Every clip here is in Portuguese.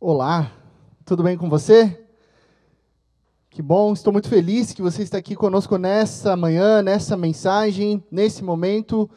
Olá, tudo bem com você? Que bom, estou muito feliz que você está aqui conosco nessa manhã, nessa mensagem, nesse momento.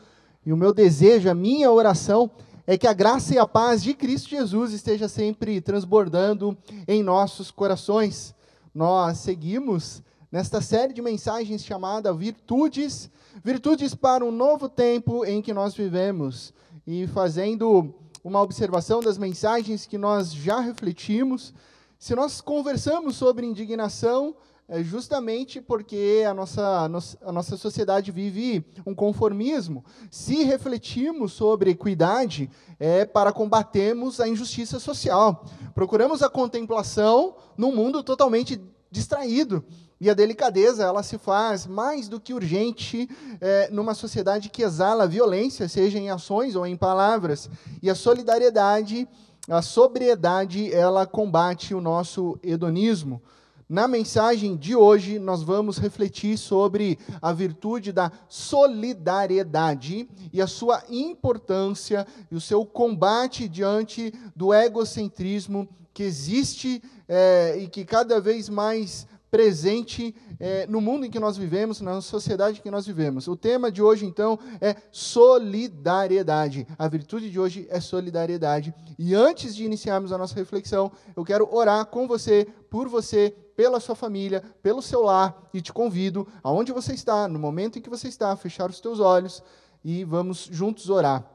E o meu desejo, a minha oração é que a graça e a paz de Cristo Jesus esteja sempre transbordando em nossos corações. Nós seguimos nesta série de mensagens chamada Virtudes, Virtudes para um novo tempo em que nós vivemos. E fazendo uma observação das mensagens que nós já refletimos. Se nós conversamos sobre indignação, é justamente porque a nossa, a nossa sociedade vive um conformismo. Se refletimos sobre equidade, é para combatermos a injustiça social. Procuramos a contemplação num mundo totalmente distraído. E a delicadeza, ela se faz mais do que urgente é, numa sociedade que exala violência, seja em ações ou em palavras. E a solidariedade, a sobriedade, ela combate o nosso hedonismo. Na mensagem de hoje, nós vamos refletir sobre a virtude da solidariedade e a sua importância e o seu combate diante do egocentrismo que existe é, e que cada vez mais presente é, no mundo em que nós vivemos, na sociedade em que nós vivemos. O tema de hoje, então, é solidariedade. A virtude de hoje é solidariedade. E antes de iniciarmos a nossa reflexão, eu quero orar com você, por você, pela sua família, pelo seu lar, e te convido, aonde você está, no momento em que você está, a fechar os teus olhos e vamos juntos orar.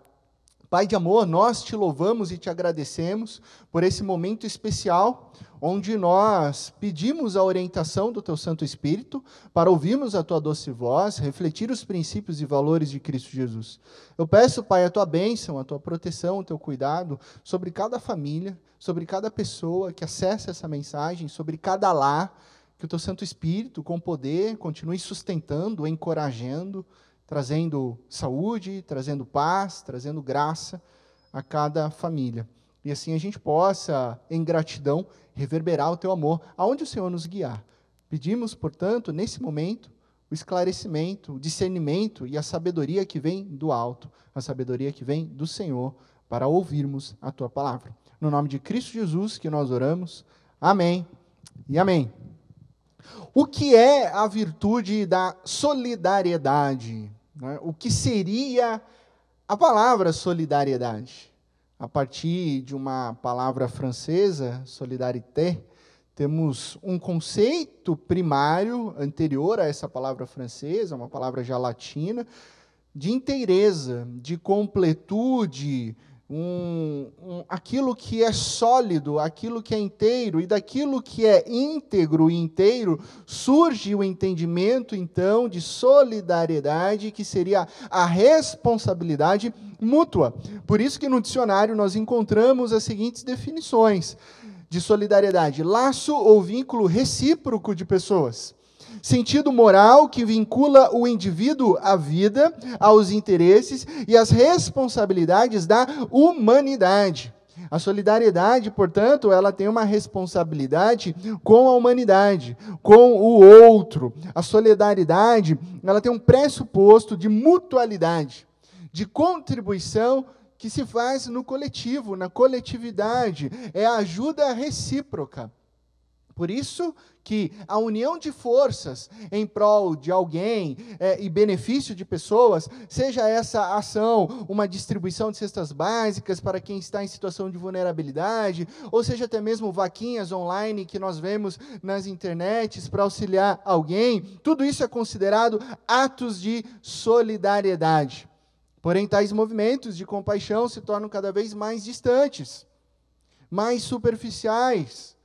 Pai de amor, nós te louvamos e te agradecemos por esse momento especial, onde nós pedimos a orientação do Teu Santo Espírito para ouvirmos a Tua doce voz, refletir os princípios e valores de Cristo Jesus. Eu peço, Pai, a Tua bênção, a Tua proteção, o Teu cuidado sobre cada família, sobre cada pessoa que acessa essa mensagem, sobre cada lar, que o Teu Santo Espírito, com poder, continue sustentando, encorajando, trazendo saúde, trazendo paz, trazendo graça a cada família. E assim a gente possa, em gratidão, reverberar o teu amor aonde o Senhor nos guiar. Pedimos, portanto, nesse momento, o esclarecimento, o discernimento e a sabedoria que vem do alto, a sabedoria que vem do Senhor, para ouvirmos a tua palavra. No nome de Cristo Jesus que nós oramos. Amém e amém. O que é a virtude da solidariedade? Né? O que seria a palavra solidariedade? A partir de uma palavra francesa, solidarité, temos um conceito primário anterior a essa palavra francesa, uma palavra já latina, de inteireza, de completude, um, um, aquilo que é sólido, aquilo que é inteiro, e daquilo que é íntegro e inteiro, surge o entendimento, então, de solidariedade, que seria a responsabilidade mútua. Por isso que no dicionário nós encontramos as seguintes definições de solidariedade: laço ou vínculo recíproco de pessoas sentido moral que vincula o indivíduo à vida, aos interesses e às responsabilidades da humanidade. A solidariedade, portanto, ela tem uma responsabilidade com a humanidade, com o outro. A solidariedade, ela tem um pressuposto de mutualidade, de contribuição que se faz no coletivo, na coletividade, é a ajuda recíproca. Por isso que a união de forças em prol de alguém é, e benefício de pessoas, seja essa ação uma distribuição de cestas básicas para quem está em situação de vulnerabilidade, ou seja até mesmo vaquinhas online que nós vemos nas internets para auxiliar alguém, tudo isso é considerado atos de solidariedade. Porém, tais movimentos de compaixão se tornam cada vez mais distantes, mais superficiais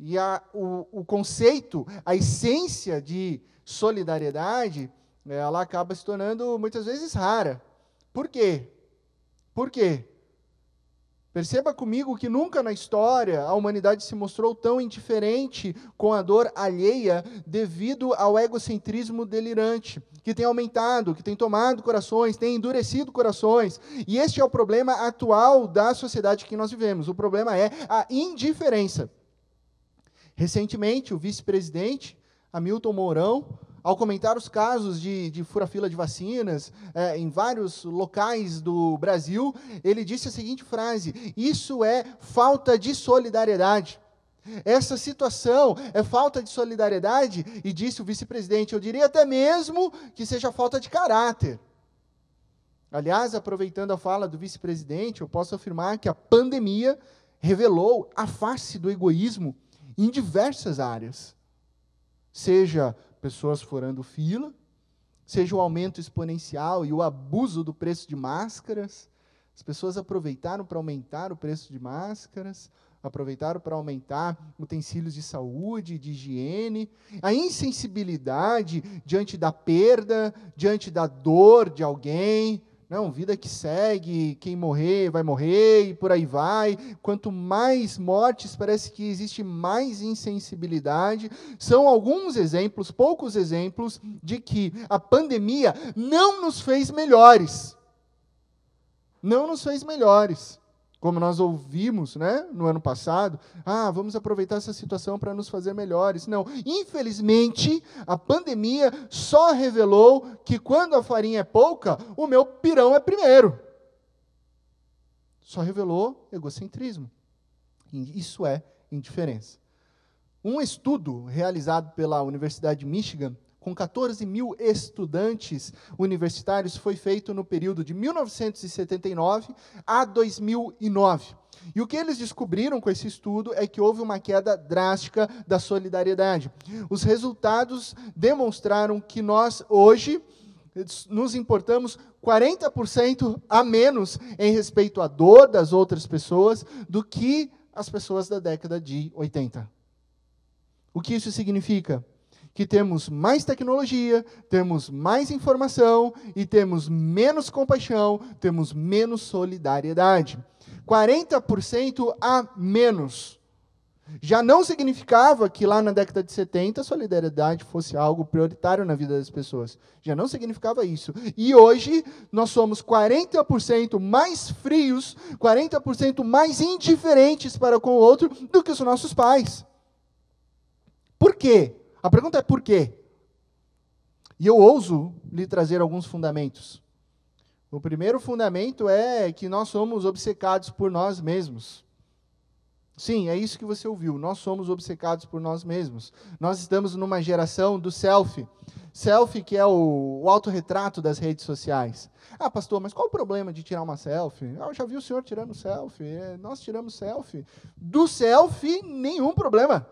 e a, o, o conceito, a essência de solidariedade, ela acaba se tornando muitas vezes rara. Por quê? Por quê? Perceba comigo que nunca na história a humanidade se mostrou tão indiferente com a dor alheia devido ao egocentrismo delirante, que tem aumentado, que tem tomado corações, tem endurecido corações. E este é o problema atual da sociedade que nós vivemos. O problema é a indiferença. Recentemente, o vice-presidente, Hamilton Mourão, ao comentar os casos de, de fura-fila de vacinas é, em vários locais do Brasil, ele disse a seguinte frase: Isso é falta de solidariedade. Essa situação é falta de solidariedade, e disse o vice-presidente, eu diria até mesmo que seja falta de caráter. Aliás, aproveitando a fala do vice-presidente, eu posso afirmar que a pandemia revelou a face do egoísmo em diversas áreas. Seja pessoas furando fila, seja o aumento exponencial e o abuso do preço de máscaras. As pessoas aproveitaram para aumentar o preço de máscaras, aproveitaram para aumentar utensílios de saúde, de higiene, a insensibilidade diante da perda, diante da dor de alguém. Não, vida que segue, quem morrer vai morrer e por aí vai. Quanto mais mortes, parece que existe mais insensibilidade. São alguns exemplos, poucos exemplos, de que a pandemia não nos fez melhores. Não nos fez melhores. Como nós ouvimos né, no ano passado, ah, vamos aproveitar essa situação para nos fazer melhores. Não, infelizmente, a pandemia só revelou que quando a farinha é pouca, o meu pirão é primeiro. Só revelou egocentrismo. Isso é indiferença. Um estudo realizado pela Universidade de Michigan com 14 mil estudantes universitários, foi feito no período de 1979 a 2009. E o que eles descobriram com esse estudo é que houve uma queda drástica da solidariedade. Os resultados demonstraram que nós, hoje, nos importamos 40% a menos em respeito à dor das outras pessoas do que as pessoas da década de 80. O que isso significa? Que temos mais tecnologia, temos mais informação e temos menos compaixão, temos menos solidariedade. 40% a menos. Já não significava que lá na década de 70 a solidariedade fosse algo prioritário na vida das pessoas. Já não significava isso. E hoje nós somos 40% mais frios, 40% mais indiferentes para com o outro do que os nossos pais. Por quê? A pergunta é por quê? E eu ouso lhe trazer alguns fundamentos. O primeiro fundamento é que nós somos obcecados por nós mesmos. Sim, é isso que você ouviu. Nós somos obcecados por nós mesmos. Nós estamos numa geração do selfie. Selfie, que é o, o autorretrato das redes sociais. Ah, pastor, mas qual o problema de tirar uma selfie? Ah, eu já vi o senhor tirando selfie. É, nós tiramos selfie. Do selfie, nenhum problema.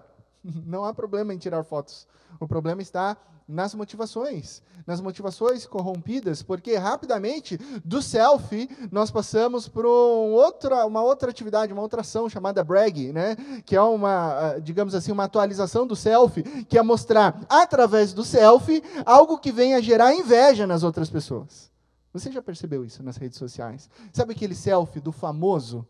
Não há problema em tirar fotos. O problema está nas motivações, nas motivações corrompidas, porque rapidamente do selfie nós passamos para um uma outra atividade, uma outra ação chamada brag, né? que é uma, ah, digamos assim, uma atualização do selfie, que é mostrar através do selfie algo que venha gerar inveja nas outras pessoas. Você já percebeu isso nas redes sociais? Sabe aquele selfie do famoso?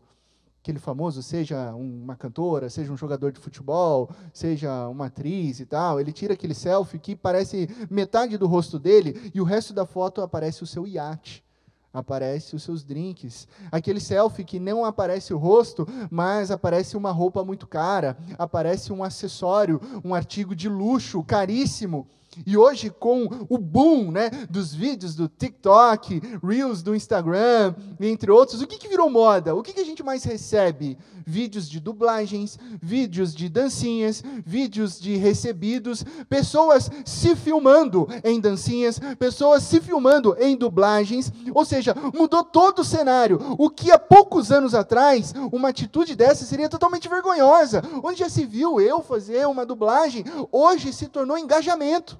Aquele famoso, seja uma cantora, seja um jogador de futebol, seja uma atriz e tal, ele tira aquele selfie que parece metade do rosto dele e o resto da foto aparece o seu iate aparece os seus drinks. Aquele selfie que não aparece o rosto, mas aparece uma roupa muito cara, aparece um acessório, um artigo de luxo caríssimo. E hoje, com o boom né, dos vídeos do TikTok, Reels do Instagram, entre outros, o que, que virou moda? O que, que a gente mais recebe? Vídeos de dublagens, vídeos de dancinhas, vídeos de recebidos, pessoas se filmando em dancinhas, pessoas se filmando em dublagens, ou seja, mudou todo o cenário. O que há poucos anos atrás, uma atitude dessa seria totalmente vergonhosa. Onde já se viu eu fazer uma dublagem, hoje se tornou engajamento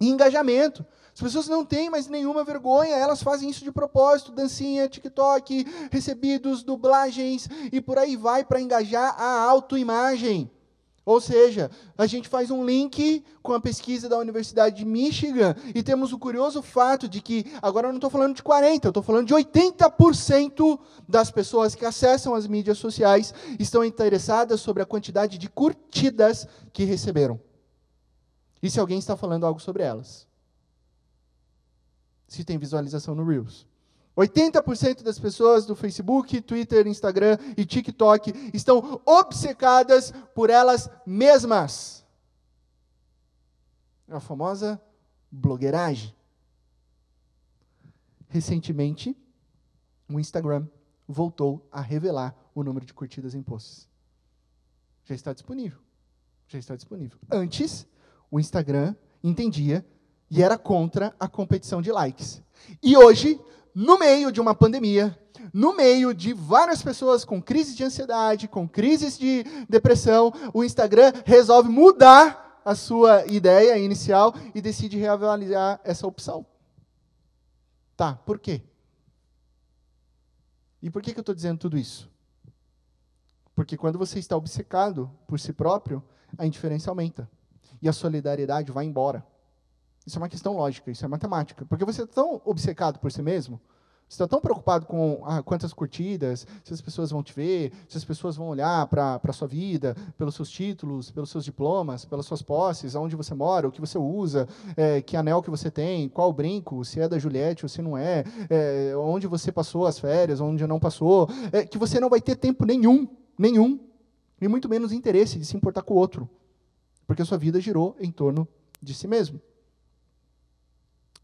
e engajamento. As pessoas não têm mais nenhuma vergonha, elas fazem isso de propósito, dancinha, TikTok, recebidos, dublagens e por aí vai para engajar a autoimagem. Ou seja, a gente faz um link com a pesquisa da Universidade de Michigan e temos o curioso fato de que, agora eu não estou falando de 40%, eu estou falando de 80% das pessoas que acessam as mídias sociais estão interessadas sobre a quantidade de curtidas que receberam e se alguém está falando algo sobre elas. Se tem visualização no Reels. 80% das pessoas do Facebook, Twitter, Instagram e TikTok estão obcecadas por elas mesmas. A famosa blogueiragem. Recentemente, o Instagram voltou a revelar o número de curtidas em posts. Já está disponível. Já está disponível. Antes, o Instagram entendia e era contra a competição de likes. E hoje, no meio de uma pandemia, no meio de várias pessoas com crises de ansiedade, com crises de depressão, o Instagram resolve mudar a sua ideia inicial e decide reavaliar essa opção. Tá, por quê? E por que, que eu estou dizendo tudo isso? Porque quando você está obcecado por si próprio, a indiferença aumenta. E a solidariedade vai embora. Isso é uma questão lógica, isso é matemática. Porque você é tão obcecado por si mesmo, você está tão preocupado com ah, quantas curtidas, se as pessoas vão te ver, se as pessoas vão olhar para a sua vida, pelos seus títulos, pelos seus diplomas, pelas suas posses, aonde você mora, o que você usa, é, que anel que você tem, qual brinco, se é da Juliette ou se não é, é onde você passou as férias, onde não passou, é, que você não vai ter tempo nenhum, nenhum, e muito menos interesse de se importar com o outro, porque a sua vida girou em torno de si mesmo.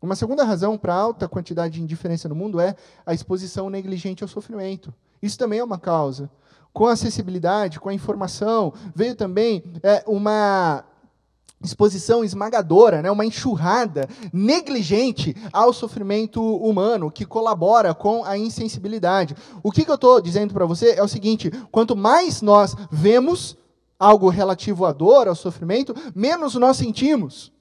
Uma segunda razão para a alta quantidade de indiferença no mundo é a exposição negligente ao sofrimento. Isso também é uma causa. Com a acessibilidade, com a informação, veio também é, uma exposição esmagadora, né, uma enxurrada negligente ao sofrimento humano, que colabora com a insensibilidade. O que, que eu estou dizendo para você é o seguinte: quanto mais nós vemos algo relativo à dor, ao sofrimento, menos nós sentimos.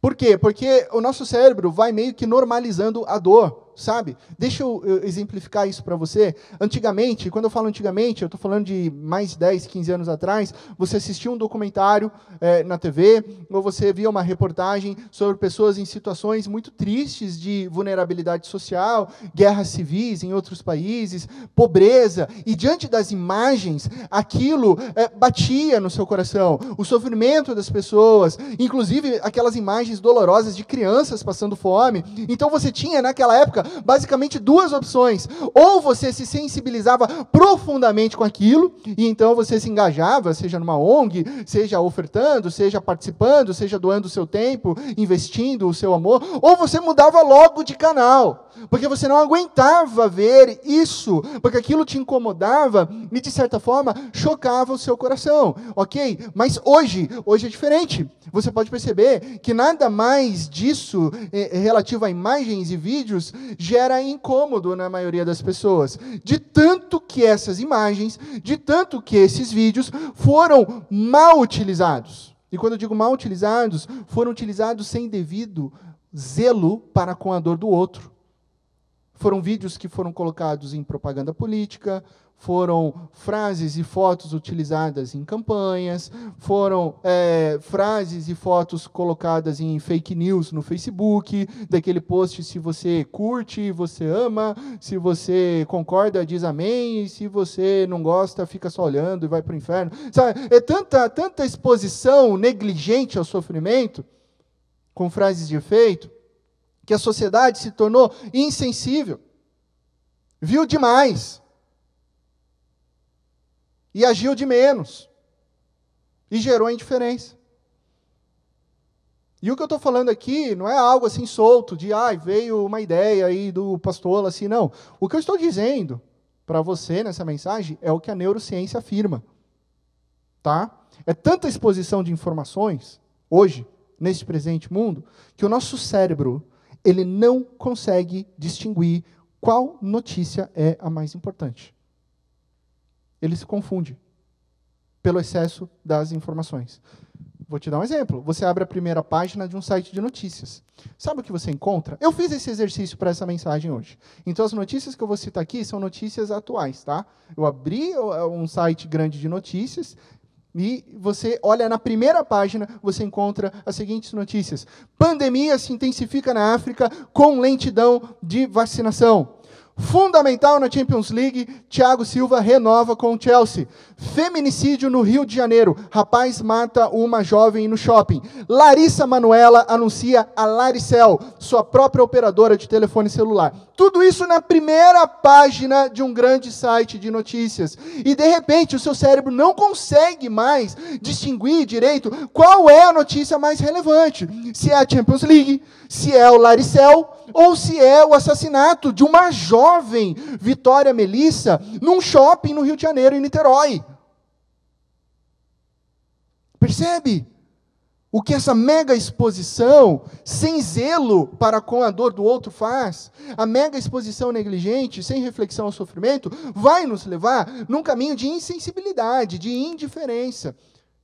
Por quê? Porque o nosso cérebro vai meio que normalizando a dor sabe? Deixa eu, exemplificar isso para você. Antigamente, quando eu falo antigamente, eu estou falando de mais de 10, 15 anos atrás, você assistia um documentário é, na TV, ou você via uma reportagem sobre pessoas em situações muito tristes de vulnerabilidade social, guerras civis em outros países, pobreza, e diante das imagens, aquilo é, batia no seu coração, o sofrimento das pessoas, inclusive aquelas imagens dolorosas de crianças passando fome. Então você tinha naquela época basicamente duas opções. Ou você se sensibilizava profundamente com aquilo, e então você se engajava, seja numa ONG, seja ofertando, seja participando, seja doando o seu tempo, investindo o seu amor, ou você mudava logo de canal, porque você não aguentava ver isso, porque aquilo te incomodava e, de certa forma, chocava o seu coração, ok? Mas hoje, hoje é diferente. Você pode perceber que nada mais disso é, relativo a imagens e vídeos gera incômodo na maioria das pessoas. De tanto que essas imagens, de tanto que esses vídeos foram mal utilizados. E quando eu digo mal utilizados, foram utilizados sem devido zelo para com a dor do outro. Foram vídeos que foram colocados em propaganda política, foram frases e fotos utilizadas em campanhas, foram é, frases e fotos colocadas em fake news no Facebook, daquele post se você curte, você ama, se você concorda, diz amém, e se você não gosta, fica só olhando e vai para o inferno. Sabe, é tanta, tanta exposição negligente ao sofrimento, com frases de efeito, que a sociedade se tornou insensível. Viu demais e agiu de menos. E gerou indiferença. E o que eu estou falando aqui não é algo assim solto, de ah, veio uma ideia aí do pastor, assim, não. O que eu estou dizendo para você nessa mensagem é o que a neurociência afirma. Tá? É tanta exposição de informações, hoje, neste presente mundo, que o nosso cérebro ele não consegue distinguir qual notícia é a mais importante ele se confunde pelo excesso das informações. Vou te dar um exemplo. Você abre a primeira página de um site de notícias. Sabe o que você encontra? Eu fiz esse exercício para essa mensagem hoje. Então, as notícias que eu vou citar aqui são notícias atuais, tá? Eu abri é, um site grande de notícias e você olha na primeira página, você encontra as seguintes notícias: Pandemia se intensifica na África com lentidão de vacinação. Fundamental na Champions League, Thiago Silva renova com o Chelsea. Feminicídio no Rio de Janeiro. Rapaz mata uma jovem no shopping. Larissa Manuela anuncia a Laricel, sua própria operadora de telefone celular. Tudo isso na primeira página de um grande site de notícias. E de repente o seu cérebro não consegue mais distinguir direito qual é a notícia mais relevante. Se é a Champions League, se é o Laricel ou se é o assassinato de uma jovem Vitória Melissa num shopping no Rio de Janeiro, em Niterói. Percebe? O que essa mega exposição, sem zelo para com a dor do outro, faz, a mega exposição negligente, sem reflexão ao sofrimento, vai nos levar num caminho de insensibilidade, de indiferença.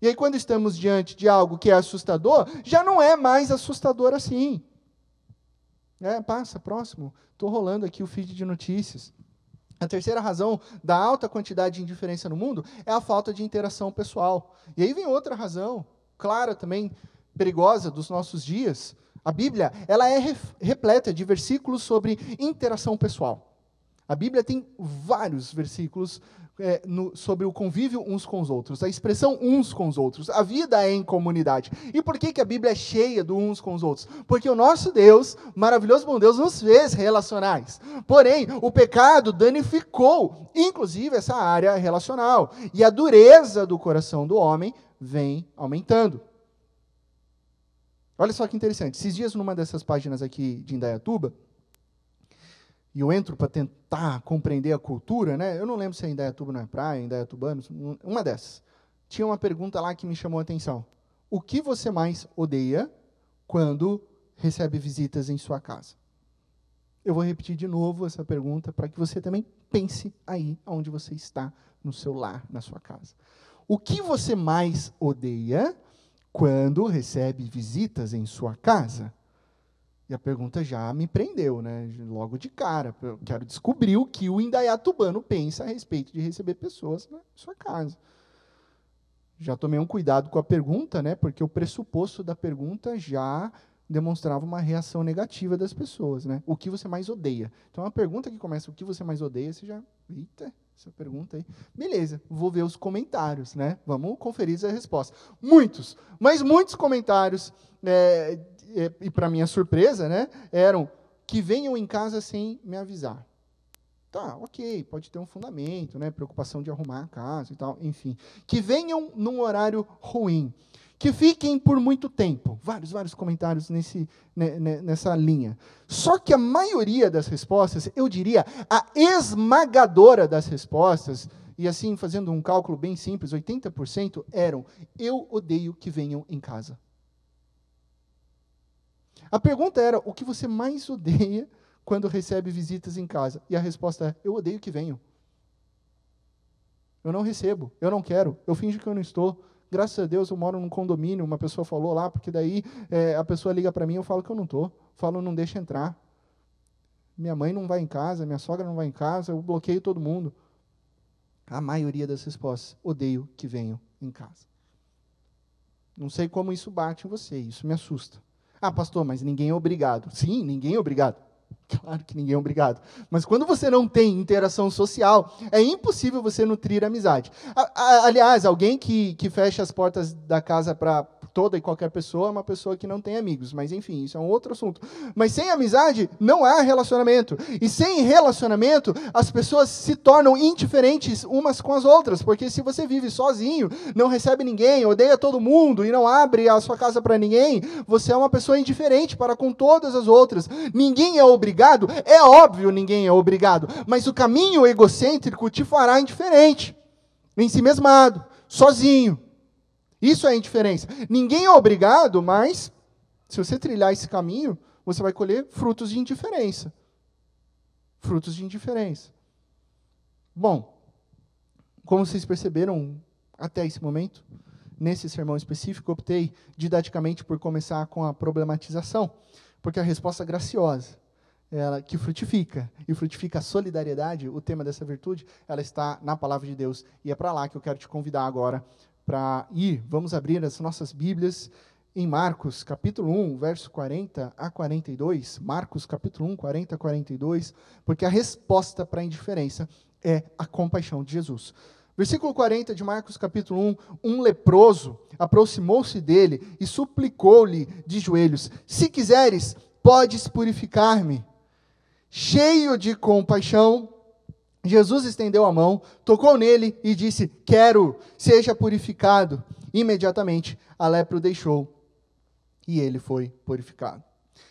E aí, quando estamos diante de algo que é assustador, já não é mais assustador assim. É, passa, próximo. Estou rolando aqui o feed de notícias. A terceira razão da alta quantidade de indiferença no mundo é a falta de interação pessoal. E aí vem outra razão, clara também, perigosa dos nossos dias. A Bíblia ela é repleta de versículos sobre interação pessoal. A Bíblia tem vários versículos é, no, sobre o convívio uns com os outros, a expressão uns com os outros. A vida é em comunidade. E por que, que a Bíblia é cheia do uns com os outros? Porque o nosso Deus, maravilhoso bom Deus, nos fez relacionais. Porém, o pecado danificou, inclusive, essa área relacional. E a dureza do coração do homem vem aumentando. Olha só que interessante. Esses dias, numa dessas páginas aqui de Indaiatuba, e eu entro para tentar compreender a cultura, né? Eu não lembro se é Indaiatuba não é praia, Indaiatubanos, uma dessas. Tinha uma pergunta lá que me chamou a atenção. O que você mais odeia quando recebe visitas em sua casa? Eu vou repetir de novo essa pergunta para que você também pense aí onde você está, no seu lar, na sua casa. O que você mais odeia quando recebe visitas em sua casa? E a pergunta já me prendeu, né? Logo de cara. Eu quero descobrir o que o indaiatubano pensa a respeito de receber pessoas na sua casa. Já tomei um cuidado com a pergunta, né? Porque o pressuposto da pergunta já demonstrava uma reação negativa das pessoas, né? O que você mais odeia? Então, uma pergunta que começa o que você mais odeia, você já, eita, essa pergunta aí. Beleza, vou ver os comentários, né? Vamos conferir a resposta. Muitos, mas muitos comentários é, e para minha surpresa, né, eram que venham em casa sem me avisar. Tá, ok, pode ter um fundamento, né, preocupação de arrumar a casa e tal, enfim. Que venham num horário ruim. Que fiquem por muito tempo. Vários, vários comentários nesse, né, né, nessa linha. Só que a maioria das respostas, eu diria, a esmagadora das respostas, e assim, fazendo um cálculo bem simples, 80% eram: eu odeio que venham em casa. A pergunta era: o que você mais odeia quando recebe visitas em casa? E a resposta é: eu odeio que venham. Eu não recebo, eu não quero, eu finjo que eu não estou. Graças a Deus eu moro num condomínio, uma pessoa falou lá, porque daí é, a pessoa liga para mim eu falo que eu não estou. Falo, não deixa entrar. Minha mãe não vai em casa, minha sogra não vai em casa, eu bloqueio todo mundo. A maioria das respostas, odeio que venham em casa. Não sei como isso bate em você, isso me assusta. Ah, pastor, mas ninguém é obrigado. Sim, ninguém é obrigado. Claro que ninguém é obrigado. Mas quando você não tem interação social, é impossível você nutrir amizade. Aliás, alguém que, que fecha as portas da casa para toda e qualquer pessoa é uma pessoa que não tem amigos. Mas, enfim, isso é um outro assunto. Mas sem amizade, não há relacionamento. E sem relacionamento, as pessoas se tornam indiferentes umas com as outras. Porque se você vive sozinho, não recebe ninguém, odeia todo mundo e não abre a sua casa para ninguém, você é uma pessoa indiferente para com todas as outras. Ninguém é obrigado. É óbvio, ninguém é obrigado. Mas o caminho egocêntrico te fará indiferente, em si mesmado, sozinho. Isso é indiferença. Ninguém é obrigado, mas se você trilhar esse caminho, você vai colher frutos de indiferença. Frutos de indiferença. Bom, como vocês perceberam até esse momento, nesse sermão específico, optei didaticamente por começar com a problematização, porque a resposta graciosa, ela que frutifica e frutifica a solidariedade, o tema dessa virtude, ela está na palavra de Deus e é para lá que eu quero te convidar agora para ir. Vamos abrir as nossas Bíblias em Marcos, capítulo 1, verso 40 a 42. Marcos, capítulo 1, 40 a 42, porque a resposta para a indiferença é a compaixão de Jesus. Versículo 40 de Marcos, capítulo 1: Um leproso aproximou-se dele e suplicou-lhe de joelhos: Se quiseres, podes purificar-me. Cheio de compaixão, Jesus estendeu a mão, tocou nele e disse: Quero, seja purificado. Imediatamente a lepra o deixou e ele foi purificado.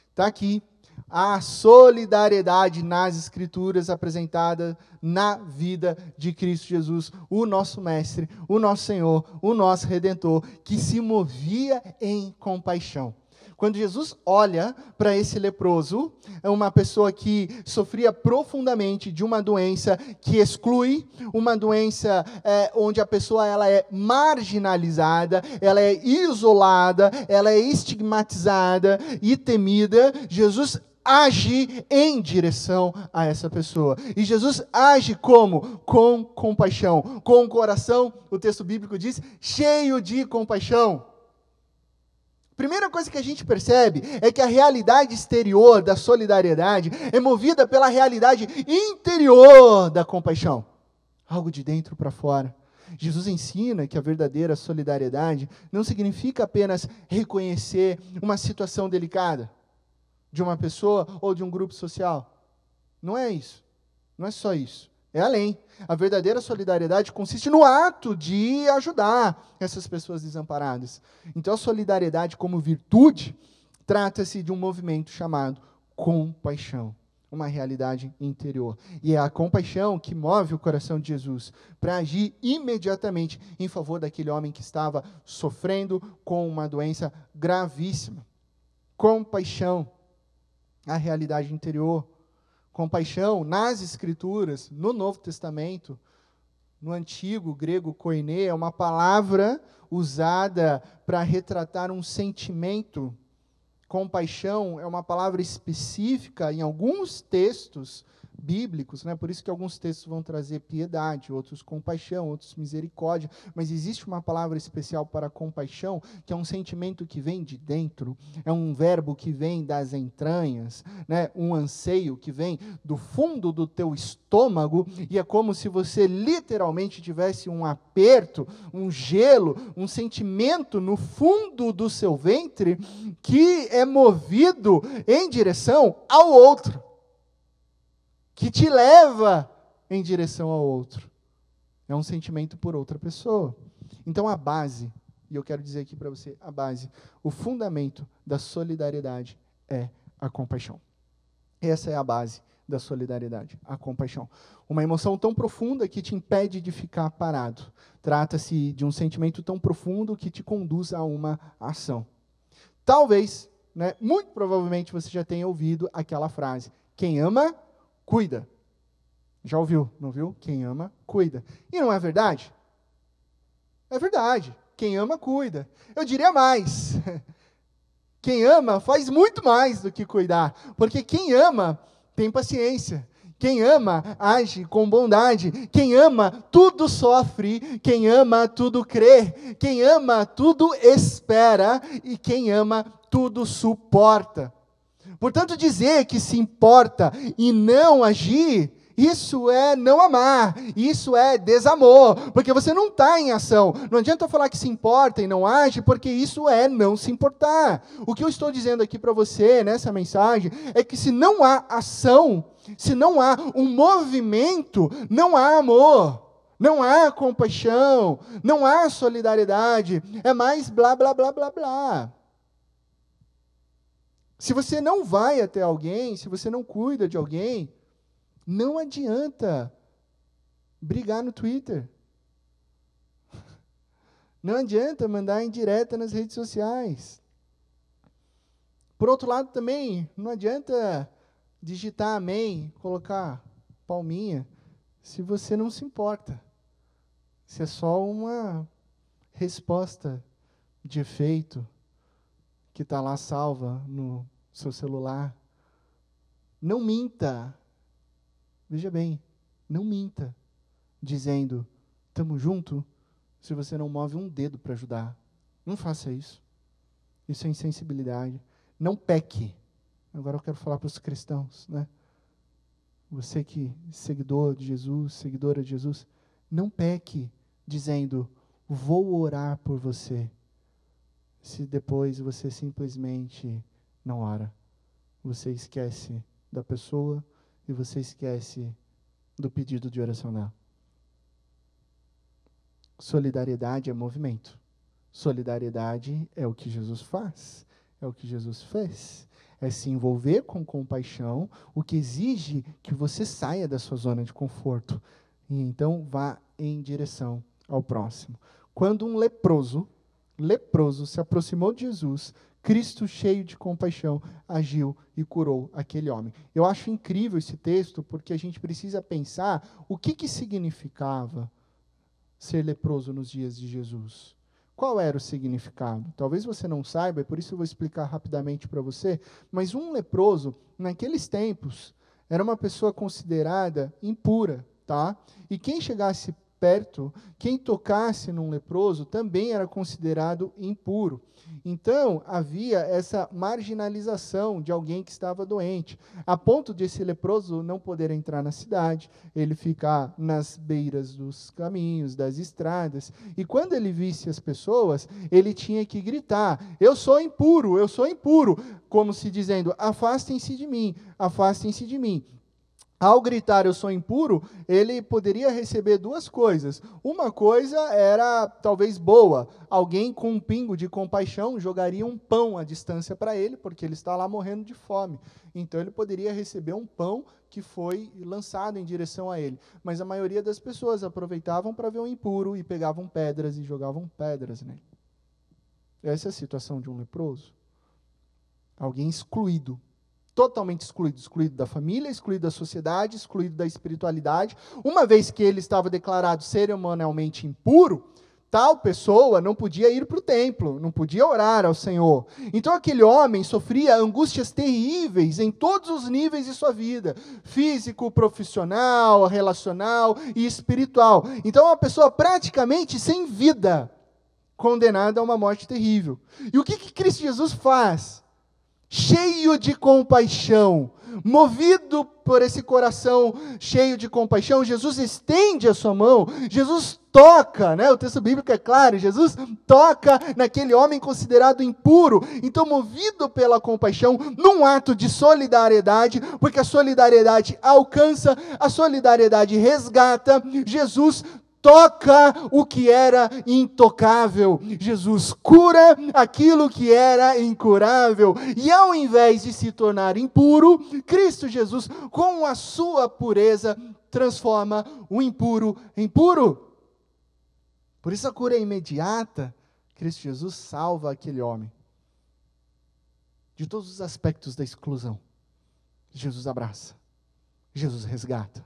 Está aqui a solidariedade nas Escrituras apresentada na vida de Cristo Jesus, o nosso Mestre, o nosso Senhor, o nosso Redentor, que se movia em compaixão. Quando Jesus olha para esse leproso, é uma pessoa que sofria profundamente de uma doença que exclui, uma doença é, onde a pessoa ela é marginalizada, ela é isolada, ela é estigmatizada e temida. Jesus age em direção a essa pessoa. E Jesus age como? Com compaixão, com o coração, o texto bíblico diz, cheio de compaixão. Primeira coisa que a gente percebe é que a realidade exterior da solidariedade é movida pela realidade interior da compaixão. Algo de dentro para fora. Jesus ensina que a verdadeira solidariedade não significa apenas reconhecer uma situação delicada de uma pessoa ou de um grupo social. Não é isso. Não é só isso. É além. A verdadeira solidariedade consiste no ato de ajudar essas pessoas desamparadas. Então, a solidariedade, como virtude, trata-se de um movimento chamado compaixão, uma realidade interior. E é a compaixão que move o coração de Jesus para agir imediatamente em favor daquele homem que estava sofrendo com uma doença gravíssima. Compaixão, a realidade interior compaixão nas Escrituras, no Novo Testamento, no antigo grego koiné, é uma palavra usada para retratar um sentimento. Compaixão é uma palavra específica em alguns textos bíblicos, né? por isso que alguns textos vão trazer piedade, outros compaixão, outros misericórdia, mas existe uma palavra especial para compaixão, que é um sentimento que vem de dentro, é um verbo que vem das entranhas, né? um anseio que vem do fundo do teu estômago, e é como se você literalmente tivesse um aperto, um gelo, um sentimento no fundo do seu ventre que é movido em direção ao outro que te leva em direção ao outro. É um sentimento por outra pessoa. Então a base, e eu quero dizer aqui para você, a base, o fundamento da solidariedade é a compaixão. Essa é a base da solidariedade, a compaixão. Uma emoção tão profunda que te impede de ficar parado. Trata-se de um sentimento tão profundo que te conduz a uma ação. Talvez, né, muito provavelmente você já tenha ouvido aquela frase: quem ama, cuida. Já ouviu, não viu? Quem ama, cuida. E não é verdade? É verdade. Quem ama, cuida. Eu diria mais. Quem ama faz muito mais do que cuidar. Porque quem ama tem paciência. Quem ama age com bondade. Quem ama tudo sofre. Quem ama tudo crê. Quem ama tudo espera. E quem ama tudo suporta. Portanto, dizer que se importa e não agir, isso é não amar, isso é desamor, porque você não está em ação. Não adianta eu falar que se importa e não age, porque isso é não se importar. O que eu estou dizendo aqui para você nessa mensagem é que se não há ação, se não há um movimento, não há amor. Não há compaixão, não há solidariedade, é mais blá blá blá blá blá. Se você não vai até alguém, se você não cuida de alguém, não adianta brigar no Twitter. Não adianta mandar indireta nas redes sociais. Por outro lado, também, não adianta digitar amém, colocar palminha, se você não se importa. Se é só uma resposta de efeito que está lá salva no seu celular. Não minta. Veja bem, não minta, dizendo, estamos junto, se você não move um dedo para ajudar. Não faça isso. Isso é insensibilidade. Não peque. Agora eu quero falar para os cristãos, né? Você que seguidor de Jesus, seguidora de Jesus, não peque dizendo: "Vou orar por você". Se depois você simplesmente não ora, você esquece da pessoa e você esquece do pedido de oração dela. Solidariedade é movimento. Solidariedade é o que Jesus faz, é o que Jesus fez. É se envolver com compaixão, o que exige que você saia da sua zona de conforto e então vá em direção ao próximo. Quando um leproso, leproso se aproximou de Jesus, Cristo, cheio de compaixão, agiu e curou aquele homem. Eu acho incrível esse texto porque a gente precisa pensar o que, que significava ser leproso nos dias de Jesus. Qual era o significado? Talvez você não saiba, e por isso eu vou explicar rapidamente para você, mas um leproso, naqueles tempos, era uma pessoa considerada impura, tá? E quem chegasse perto, quem tocasse num leproso também era considerado impuro. Então, havia essa marginalização de alguém que estava doente, a ponto de esse leproso não poder entrar na cidade, ele ficar nas beiras dos caminhos, das estradas, e quando ele visse as pessoas, ele tinha que gritar: Eu sou impuro, eu sou impuro, como se dizendo: Afastem-se de mim, afastem-se de mim ao gritar eu sou impuro, ele poderia receber duas coisas. Uma coisa era talvez boa, alguém com um pingo de compaixão jogaria um pão à distância para ele, porque ele está lá morrendo de fome. Então ele poderia receber um pão que foi lançado em direção a ele. Mas a maioria das pessoas aproveitavam para ver o impuro e pegavam pedras e jogavam pedras nele. Essa é a situação de um leproso. Alguém excluído totalmente excluído, excluído da família, excluído da sociedade, excluído da espiritualidade. Uma vez que ele estava declarado cerimonialmente impuro, tal pessoa não podia ir para o templo, não podia orar ao Senhor. Então aquele homem sofria angústias terríveis em todos os níveis de sua vida: físico, profissional, relacional e espiritual. Então uma pessoa praticamente sem vida, condenada a uma morte terrível. E o que, que Cristo Jesus faz? Cheio de compaixão, movido por esse coração cheio de compaixão, Jesus estende a sua mão, Jesus toca, né? O texto bíblico é claro, Jesus toca naquele homem considerado impuro. Então, movido pela compaixão, num ato de solidariedade, porque a solidariedade alcança, a solidariedade resgata, Jesus toca o que era intocável. Jesus cura aquilo que era incurável. E ao invés de se tornar impuro, Cristo Jesus, com a sua pureza, transforma o impuro em puro. Por isso a cura é imediata. Cristo Jesus salva aquele homem de todos os aspectos da exclusão. Jesus abraça, Jesus resgata,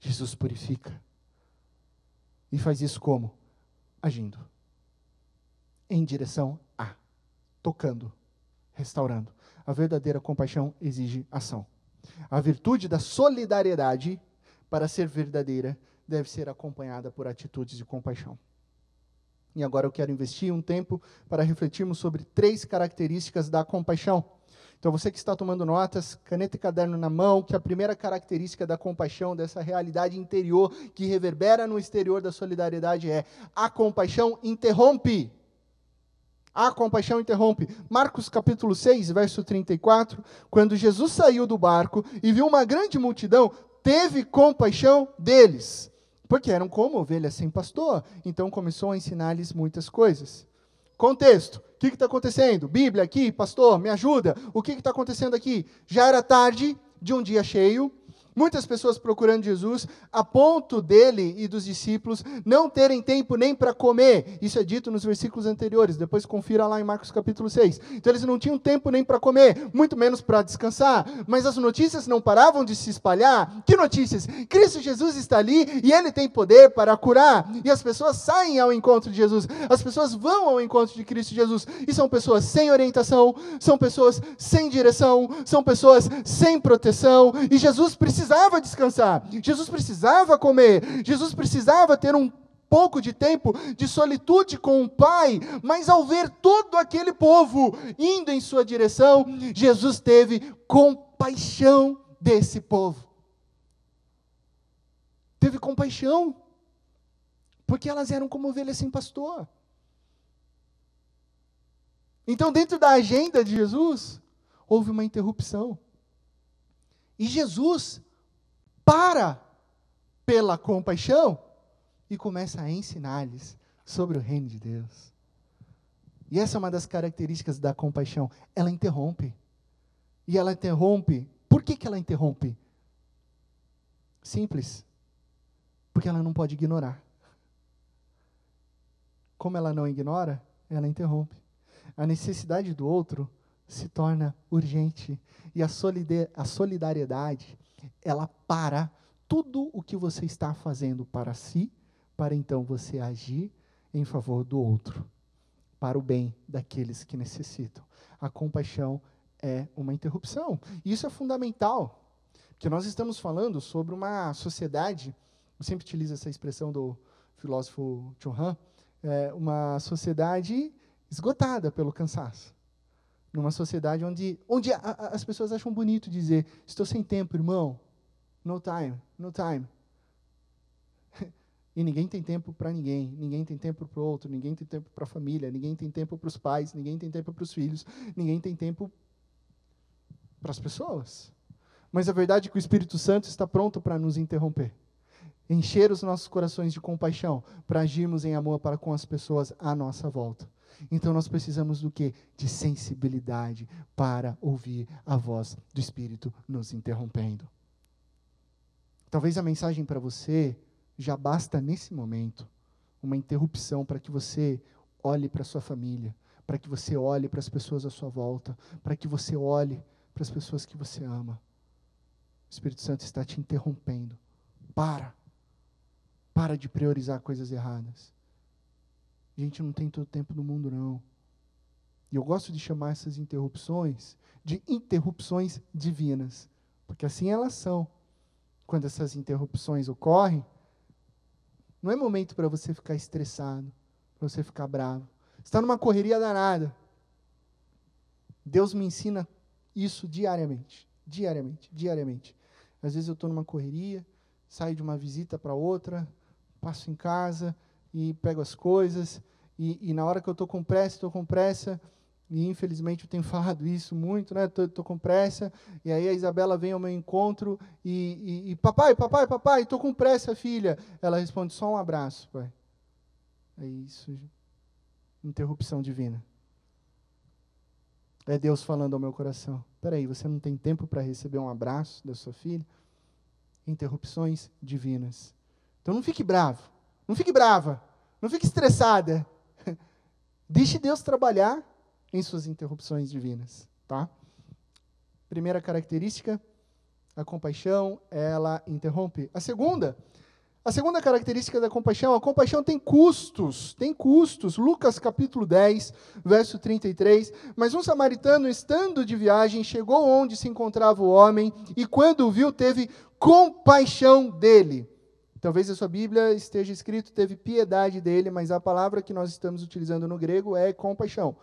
Jesus purifica. E faz isso como? Agindo. Em direção a. Tocando. Restaurando. A verdadeira compaixão exige ação. A virtude da solidariedade, para ser verdadeira, deve ser acompanhada por atitudes de compaixão. E agora eu quero investir um tempo para refletirmos sobre três características da compaixão. Então, você que está tomando notas, caneta e caderno na mão, que a primeira característica da compaixão, dessa realidade interior que reverbera no exterior da solidariedade é: a compaixão interrompe. A compaixão interrompe. Marcos capítulo 6, verso 34, quando Jesus saiu do barco e viu uma grande multidão, teve compaixão deles, porque eram como ovelhas sem pastor, então começou a ensinar-lhes muitas coisas. Contexto: o que está acontecendo? Bíblia aqui, pastor, me ajuda. O que está acontecendo aqui? Já era tarde de um dia cheio, Muitas pessoas procurando Jesus, a ponto dele e dos discípulos não terem tempo nem para comer. Isso é dito nos versículos anteriores, depois confira lá em Marcos capítulo 6. Então eles não tinham tempo nem para comer, muito menos para descansar. Mas as notícias não paravam de se espalhar. Que notícias? Cristo Jesus está ali e ele tem poder para curar. E as pessoas saem ao encontro de Jesus. As pessoas vão ao encontro de Cristo Jesus. E são pessoas sem orientação, são pessoas sem direção, são pessoas sem proteção. E Jesus precisa precisava descansar, Jesus precisava comer, Jesus precisava ter um pouco de tempo de solitude com o Pai, mas ao ver todo aquele povo indo em sua direção, Jesus teve compaixão desse povo. Teve compaixão, porque elas eram como ovelhas sem pastor. Então, dentro da agenda de Jesus, houve uma interrupção. E Jesus para pela compaixão e começa a ensinar-lhes sobre o reino de Deus. E essa é uma das características da compaixão. Ela interrompe. E ela interrompe. Por que, que ela interrompe? Simples. Porque ela não pode ignorar. Como ela não ignora, ela interrompe. A necessidade do outro se torna urgente. E a, a solidariedade, ela para tudo o que você está fazendo para si, para então você agir em favor do outro, para o bem daqueles que necessitam. A compaixão é uma interrupção. Isso é fundamental, porque nós estamos falando sobre uma sociedade, eu sempre utilizo essa expressão do filósofo Churran, é uma sociedade esgotada pelo cansaço. Numa sociedade onde, onde a, a, as pessoas acham bonito dizer: estou sem tempo, irmão. No time, no time. E ninguém tem tempo para ninguém, ninguém tem tempo para o outro, ninguém tem tempo para a família, ninguém tem tempo para os pais, ninguém tem tempo para os filhos, ninguém tem tempo para as pessoas. Mas a verdade é que o Espírito Santo está pronto para nos interromper, encher os nossos corações de compaixão, para agirmos em amor para com as pessoas à nossa volta. Então nós precisamos do que? De sensibilidade para ouvir a voz do Espírito nos interrompendo. Talvez a mensagem para você já basta nesse momento uma interrupção para que você olhe para sua família, para que você olhe para as pessoas à sua volta, para que você olhe para as pessoas que você ama. O Espírito Santo está te interrompendo. Para. Para de priorizar coisas erradas. A gente não tem todo o tempo do mundo, não. E eu gosto de chamar essas interrupções de interrupções divinas, porque assim elas são. Quando essas interrupções ocorrem, não é momento para você ficar estressado, para você ficar bravo. Está numa correria danada. Deus me ensina isso diariamente, diariamente, diariamente. Às vezes eu estou numa correria, saio de uma visita para outra, passo em casa, e pego as coisas, e, e na hora que eu estou com pressa, estou com pressa, e infelizmente eu tenho falado isso muito, né? Estou com pressa, e aí a Isabela vem ao meu encontro e, e, e papai, papai, papai, estou com pressa, filha. Ela responde, só um abraço, pai. É isso, interrupção divina. É Deus falando ao meu coração. Peraí, você não tem tempo para receber um abraço da sua filha? Interrupções divinas. Então não fique bravo, não fique brava, não fique estressada. Deixe Deus trabalhar em suas interrupções divinas, tá? Primeira característica, a compaixão, ela interrompe. A segunda, a segunda característica da compaixão, a compaixão tem custos, tem custos. Lucas capítulo 10, verso 33. Mas um samaritano, estando de viagem, chegou onde se encontrava o homem e, quando o viu, teve compaixão dele Talvez a sua Bíblia esteja escrito teve piedade dele, mas a palavra que nós estamos utilizando no grego é compaixão.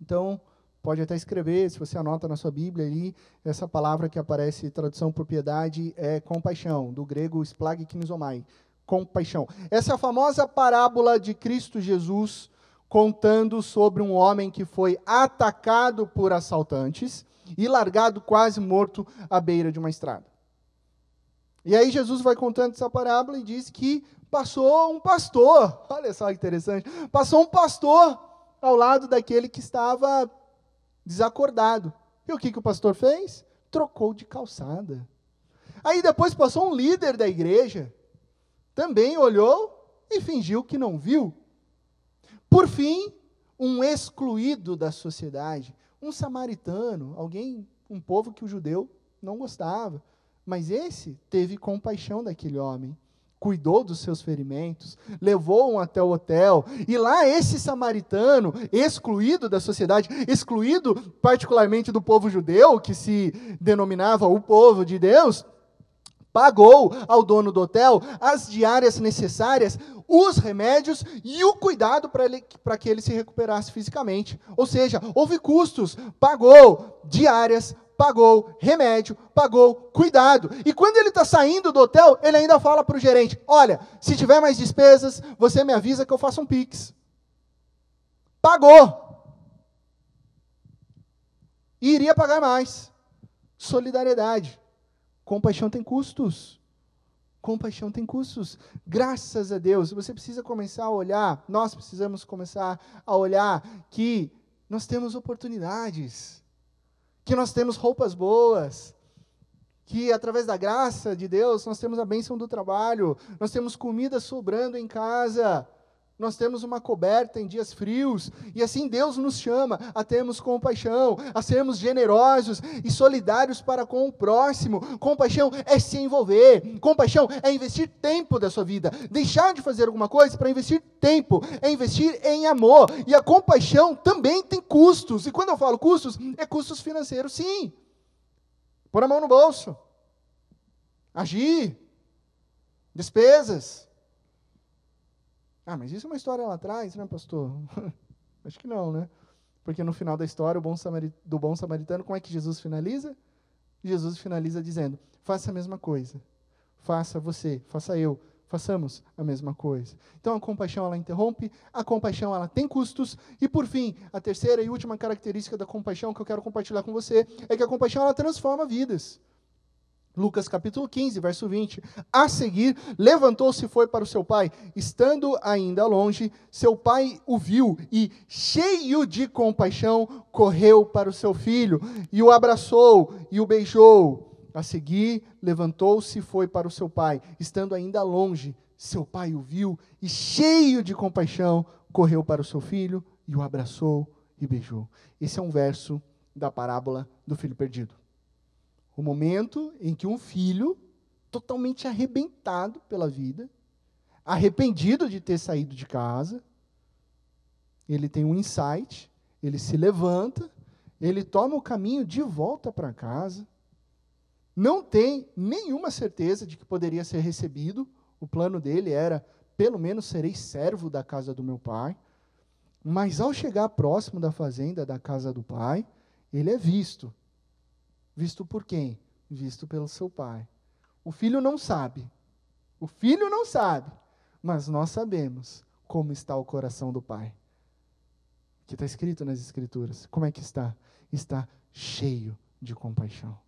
Então, pode até escrever, se você anota na sua Bíblia ali, essa palavra que aparece tradução por piedade é compaixão, do grego splagknizomai, compaixão. Essa é a famosa parábola de Cristo Jesus contando sobre um homem que foi atacado por assaltantes e largado quase morto à beira de uma estrada. E aí Jesus vai contando essa parábola e diz que passou um pastor, olha só que interessante, passou um pastor ao lado daquele que estava desacordado. E o que, que o pastor fez? Trocou de calçada. Aí depois passou um líder da igreja, também olhou e fingiu que não viu. Por fim, um excluído da sociedade, um samaritano, alguém, um povo que o judeu não gostava, mas esse teve compaixão daquele homem, cuidou dos seus ferimentos, levou-o até o hotel, e lá esse samaritano, excluído da sociedade, excluído particularmente do povo judeu, que se denominava o povo de Deus, pagou ao dono do hotel as diárias necessárias, os remédios e o cuidado para que ele se recuperasse fisicamente. Ou seja, houve custos, pagou diárias, pagou remédio, pagou cuidado. E quando ele está saindo do hotel, ele ainda fala para o gerente: Olha, se tiver mais despesas, você me avisa que eu faço um Pix. Pagou. E iria pagar mais. Solidariedade. Compaixão tem custos. Compaixão tem custos. Graças a Deus, você precisa começar a olhar, nós precisamos começar a olhar que nós temos oportunidades, que nós temos roupas boas, que através da graça de Deus nós temos a bênção do trabalho, nós temos comida sobrando em casa nós temos uma coberta em dias frios, e assim Deus nos chama a termos compaixão, a sermos generosos e solidários para com o próximo. Compaixão é se envolver, compaixão é investir tempo da sua vida, deixar de fazer alguma coisa para investir tempo, é investir em amor, e a compaixão também tem custos, e quando eu falo custos, é custos financeiros, sim. Pôr a mão no bolso, agir, despesas ah, mas isso é uma história lá atrás, né, pastor? Acho que não, né? Porque no final da história bom do bom samaritano, como é que Jesus finaliza? Jesus finaliza dizendo: faça a mesma coisa. Faça você, faça eu, façamos a mesma coisa. Então a compaixão ela interrompe, a compaixão ela tem custos e por fim, a terceira e última característica da compaixão que eu quero compartilhar com você é que a compaixão ela transforma vidas. Lucas capítulo 15, verso 20. A seguir, levantou-se e foi para o seu pai. Estando ainda longe, seu pai o viu e, cheio de compaixão, correu para o seu filho e o abraçou e o beijou. A seguir, levantou-se e foi para o seu pai. Estando ainda longe, seu pai o viu e, cheio de compaixão, correu para o seu filho e o abraçou e beijou. Esse é um verso da parábola do filho perdido. O momento em que um filho, totalmente arrebentado pela vida, arrependido de ter saído de casa, ele tem um insight, ele se levanta, ele toma o caminho de volta para casa, não tem nenhuma certeza de que poderia ser recebido, o plano dele era, pelo menos serei servo da casa do meu pai, mas ao chegar próximo da fazenda da casa do pai, ele é visto Visto por quem? Visto pelo seu pai. O filho não sabe. O filho não sabe. Mas nós sabemos como está o coração do pai. Que está escrito nas Escrituras. Como é que está? Está cheio de compaixão.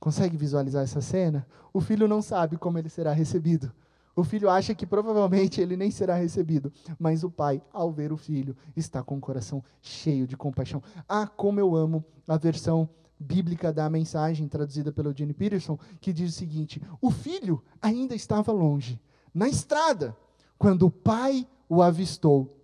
Consegue visualizar essa cena? O filho não sabe como ele será recebido. O filho acha que provavelmente ele nem será recebido, mas o pai, ao ver o filho, está com o coração cheio de compaixão. Ah, como eu amo a versão bíblica da mensagem traduzida pelo Jenny Peterson, que diz o seguinte: O filho ainda estava longe, na estrada, quando o pai o avistou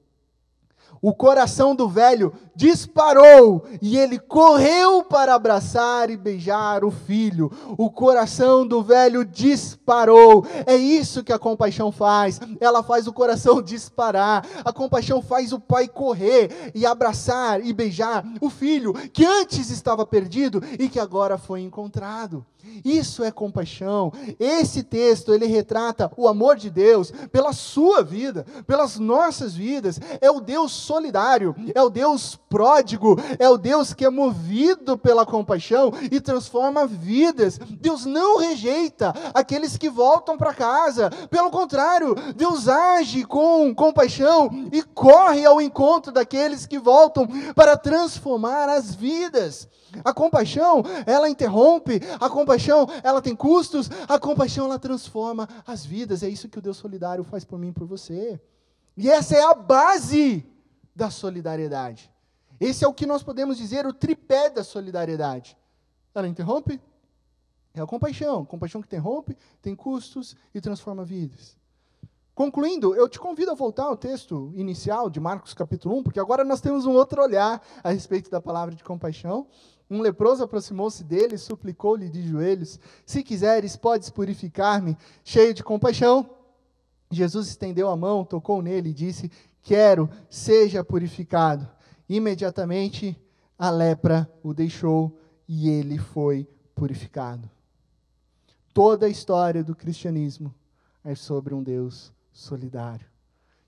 o coração do velho disparou e ele correu para abraçar e beijar o filho. O coração do velho disparou. É isso que a compaixão faz. Ela faz o coração disparar. A compaixão faz o pai correr e abraçar e beijar o filho que antes estava perdido e que agora foi encontrado. Isso é compaixão. Esse texto, ele retrata o amor de Deus pela sua vida, pelas nossas vidas. É o Deus solidário, é o Deus pródigo, é o Deus que é movido pela compaixão e transforma vidas. Deus não rejeita aqueles que voltam para casa. Pelo contrário, Deus age com compaixão e corre ao encontro daqueles que voltam para transformar as vidas. A compaixão, ela interrompe, a compaixão, ela tem custos, a compaixão, ela transforma as vidas. É isso que o Deus solidário faz por mim e por você. E essa é a base da solidariedade. Esse é o que nós podemos dizer o tripé da solidariedade. Ela interrompe, é a compaixão. Compaixão que interrompe, tem custos e transforma vidas. Concluindo, eu te convido a voltar ao texto inicial de Marcos capítulo 1, porque agora nós temos um outro olhar a respeito da palavra de compaixão. Um leproso aproximou-se dele e suplicou-lhe de joelhos: Se quiseres, podes purificar-me. Cheio de compaixão, Jesus estendeu a mão, tocou nele e disse: Quero, seja purificado. Imediatamente a lepra o deixou e ele foi purificado. Toda a história do cristianismo é sobre um Deus solidário,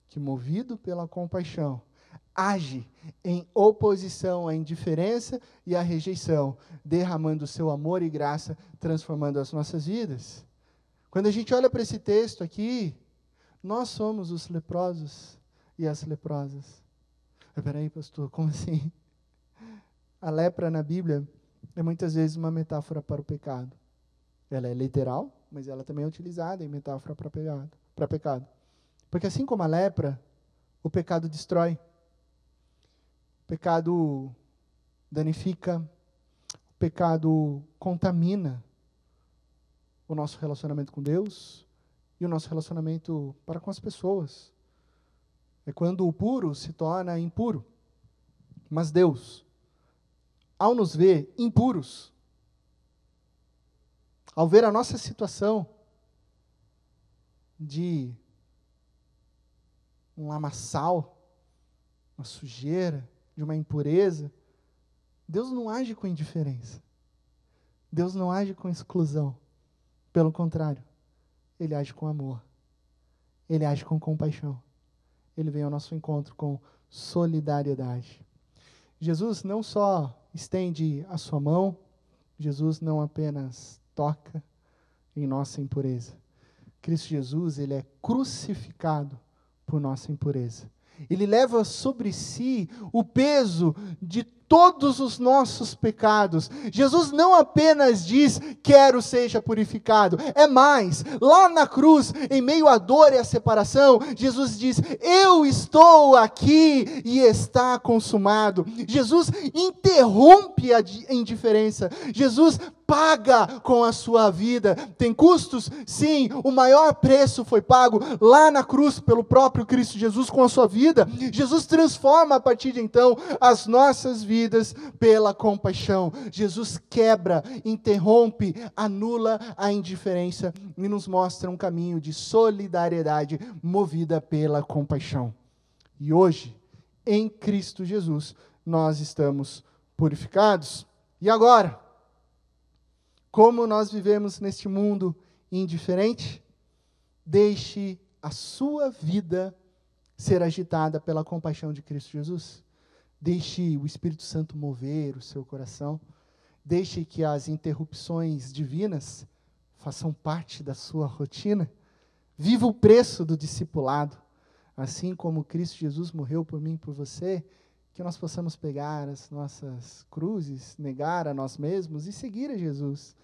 que, movido pela compaixão, age em oposição à indiferença e à rejeição, derramando seu amor e graça, transformando as nossas vidas. Quando a gente olha para esse texto aqui, nós somos os leprosos e as leprosas. Espera aí, pastor, como assim? A lepra na Bíblia é muitas vezes uma metáfora para o pecado. Ela é literal, mas ela também é utilizada em metáfora para pecado. Porque assim como a lepra, o pecado destrói. Pecado danifica, o pecado contamina o nosso relacionamento com Deus e o nosso relacionamento para com as pessoas. É quando o puro se torna impuro. Mas Deus, ao nos ver impuros, ao ver a nossa situação de um lamaçal, uma sujeira, de uma impureza, Deus não age com indiferença. Deus não age com exclusão. Pelo contrário, Ele age com amor. Ele age com compaixão. Ele vem ao nosso encontro com solidariedade. Jesus não só estende a sua mão, Jesus não apenas toca em nossa impureza. Cristo Jesus, ele é crucificado por nossa impureza. Ele leva sobre si o peso de todos os nossos pecados. Jesus não apenas diz, quero seja purificado, é mais, lá na cruz, em meio à dor e à separação, Jesus diz, eu estou aqui e está consumado. Jesus interrompe a indiferença, Jesus paga com a sua vida. Tem custos? Sim, o maior preço foi pago lá na cruz pelo próprio Cristo Jesus com a sua vida. Jesus transforma a partir de então as nossas vidas pela compaixão. Jesus quebra, interrompe, anula a indiferença e nos mostra um caminho de solidariedade movida pela compaixão. E hoje, em Cristo Jesus, nós estamos purificados. E agora? Como nós vivemos neste mundo indiferente, deixe a sua vida ser agitada pela compaixão de Cristo Jesus. Deixe o Espírito Santo mover o seu coração. Deixe que as interrupções divinas façam parte da sua rotina. Viva o preço do discipulado. Assim como Cristo Jesus morreu por mim e por você, que nós possamos pegar as nossas cruzes, negar a nós mesmos e seguir a Jesus.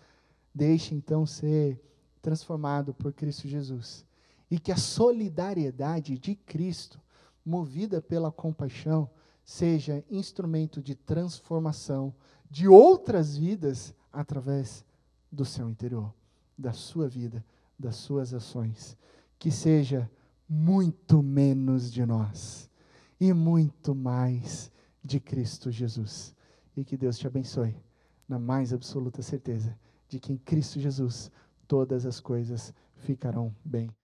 Deixe então ser transformado por Cristo Jesus. E que a solidariedade de Cristo, movida pela compaixão, seja instrumento de transformação de outras vidas através do seu interior, da sua vida, das suas ações. Que seja muito menos de nós e muito mais de Cristo Jesus. E que Deus te abençoe, na mais absoluta certeza de que em Cristo Jesus todas as coisas ficarão bem.